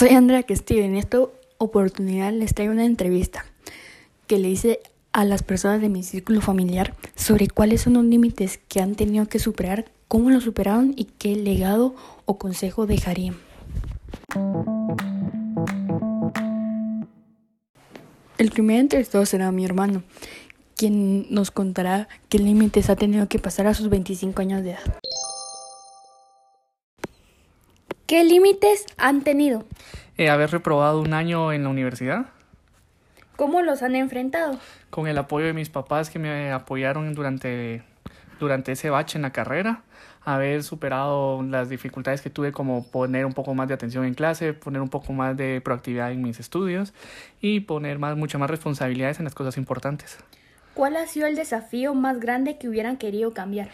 Soy Andrea Castillo y en esta oportunidad les traigo una entrevista que le hice a las personas de mi círculo familiar sobre cuáles son los límites que han tenido que superar, cómo lo superaron y qué legado o consejo dejarían. El primer entrevistado será mi hermano, quien nos contará qué límites ha tenido que pasar a sus 25 años de edad. ¿Qué límites han tenido? Eh, haber reprobado un año en la universidad. ¿Cómo los han enfrentado? Con el apoyo de mis papás que me apoyaron durante, durante ese bache en la carrera. Haber superado las dificultades que tuve como poner un poco más de atención en clase, poner un poco más de proactividad en mis estudios y poner más, muchas más responsabilidades en las cosas importantes. ¿Cuál ha sido el desafío más grande que hubieran querido cambiar?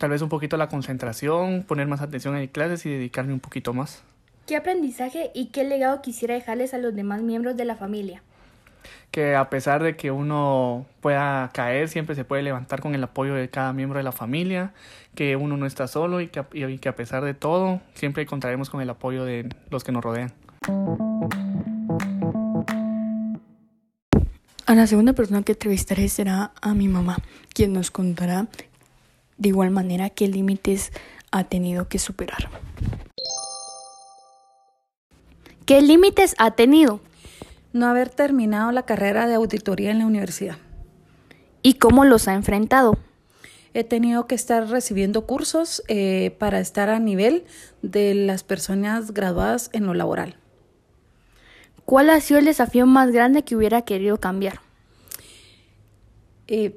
Tal vez un poquito la concentración, poner más atención en clases y dedicarme un poquito más. ¿Qué aprendizaje y qué legado quisiera dejarles a los demás miembros de la familia? Que a pesar de que uno pueda caer, siempre se puede levantar con el apoyo de cada miembro de la familia, que uno no está solo y que, y que a pesar de todo, siempre contaremos con el apoyo de los que nos rodean. A la segunda persona que entrevistaré será a mi mamá, quien nos contará de igual manera qué límites ha tenido que superar. ¿Qué límites ha tenido? No haber terminado la carrera de auditoría en la universidad. ¿Y cómo los ha enfrentado? He tenido que estar recibiendo cursos eh, para estar a nivel de las personas graduadas en lo laboral. ¿Cuál ha sido el desafío más grande que hubiera querido cambiar? Eh,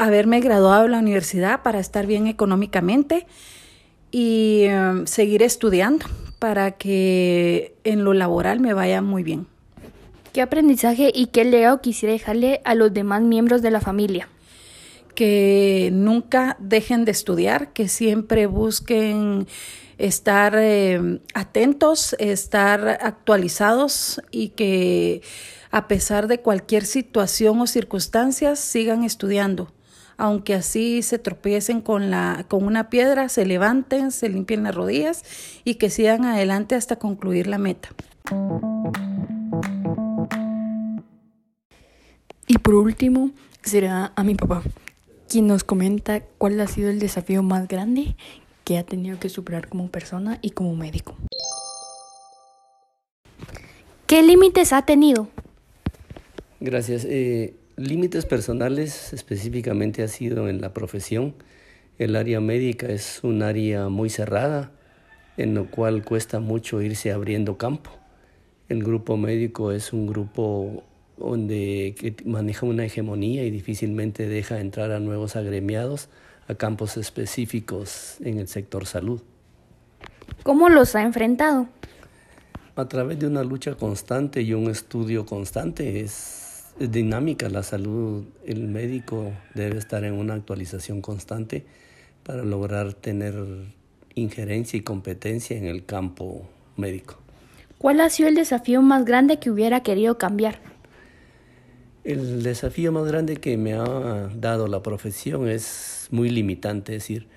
haberme graduado de la universidad para estar bien económicamente y em, seguir estudiando para que en lo laboral me vaya muy bien. ¿Qué aprendizaje y qué legado quisiera dejarle a los demás miembros de la familia? Que nunca dejen de estudiar, que siempre busquen estar eh, atentos, estar actualizados y que a pesar de cualquier situación o circunstancias sigan estudiando. Aunque así se tropiecen con, la, con una piedra, se levanten, se limpien las rodillas y que sigan adelante hasta concluir la meta. Y por último, será a mi papá, quien nos comenta cuál ha sido el desafío más grande que ha tenido que superar como persona y como médico. ¿Qué límites ha tenido? Gracias. Eh, límites personales específicamente ha sido en la profesión. El área médica es un área muy cerrada, en lo cual cuesta mucho irse abriendo campo. El grupo médico es un grupo donde maneja una hegemonía y difícilmente deja entrar a nuevos agremiados a campos específicos en el sector salud. ¿Cómo los ha enfrentado? A través de una lucha constante y un estudio constante es, es dinámica la salud. El médico debe estar en una actualización constante para lograr tener injerencia y competencia en el campo médico. ¿Cuál ha sido el desafío más grande que hubiera querido cambiar? El desafío más grande que me ha dado la profesión es muy limitante, es decir,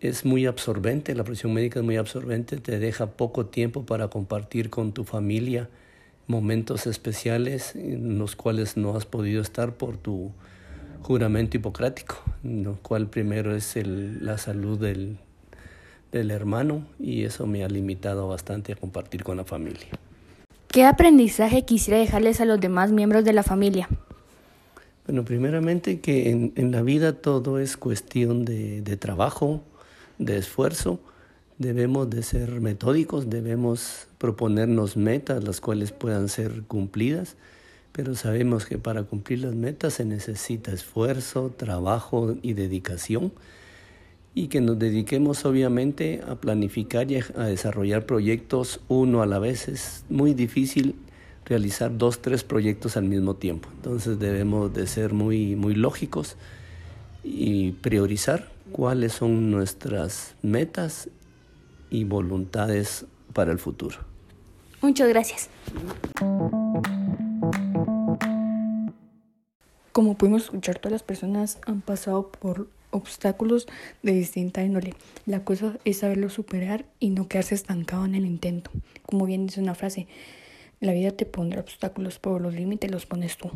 es muy absorbente, la profesión médica es muy absorbente, te deja poco tiempo para compartir con tu familia momentos especiales en los cuales no has podido estar por tu juramento hipocrático, lo cual primero es el, la salud del, del hermano y eso me ha limitado bastante a compartir con la familia. ¿Qué aprendizaje quisiera dejarles a los demás miembros de la familia? Bueno, primeramente que en, en la vida todo es cuestión de, de, trabajo, de esfuerzo. Debemos de ser metódicos, debemos proponernos metas las cuales puedan ser cumplidas, pero sabemos que para cumplir las metas se necesita esfuerzo, trabajo y dedicación y que nos dediquemos obviamente a planificar y a desarrollar proyectos uno a la vez. Es muy difícil realizar dos, tres proyectos al mismo tiempo. Entonces debemos de ser muy, muy lógicos y priorizar cuáles son nuestras metas y voluntades para el futuro. Muchas gracias. Como pudimos escuchar, todas las personas han pasado por obstáculos de distinta índole. La cosa es saberlo superar y no quedarse estancado en el intento. Como bien dice una frase, la vida te pondrá obstáculos, pero los límites los pones tú.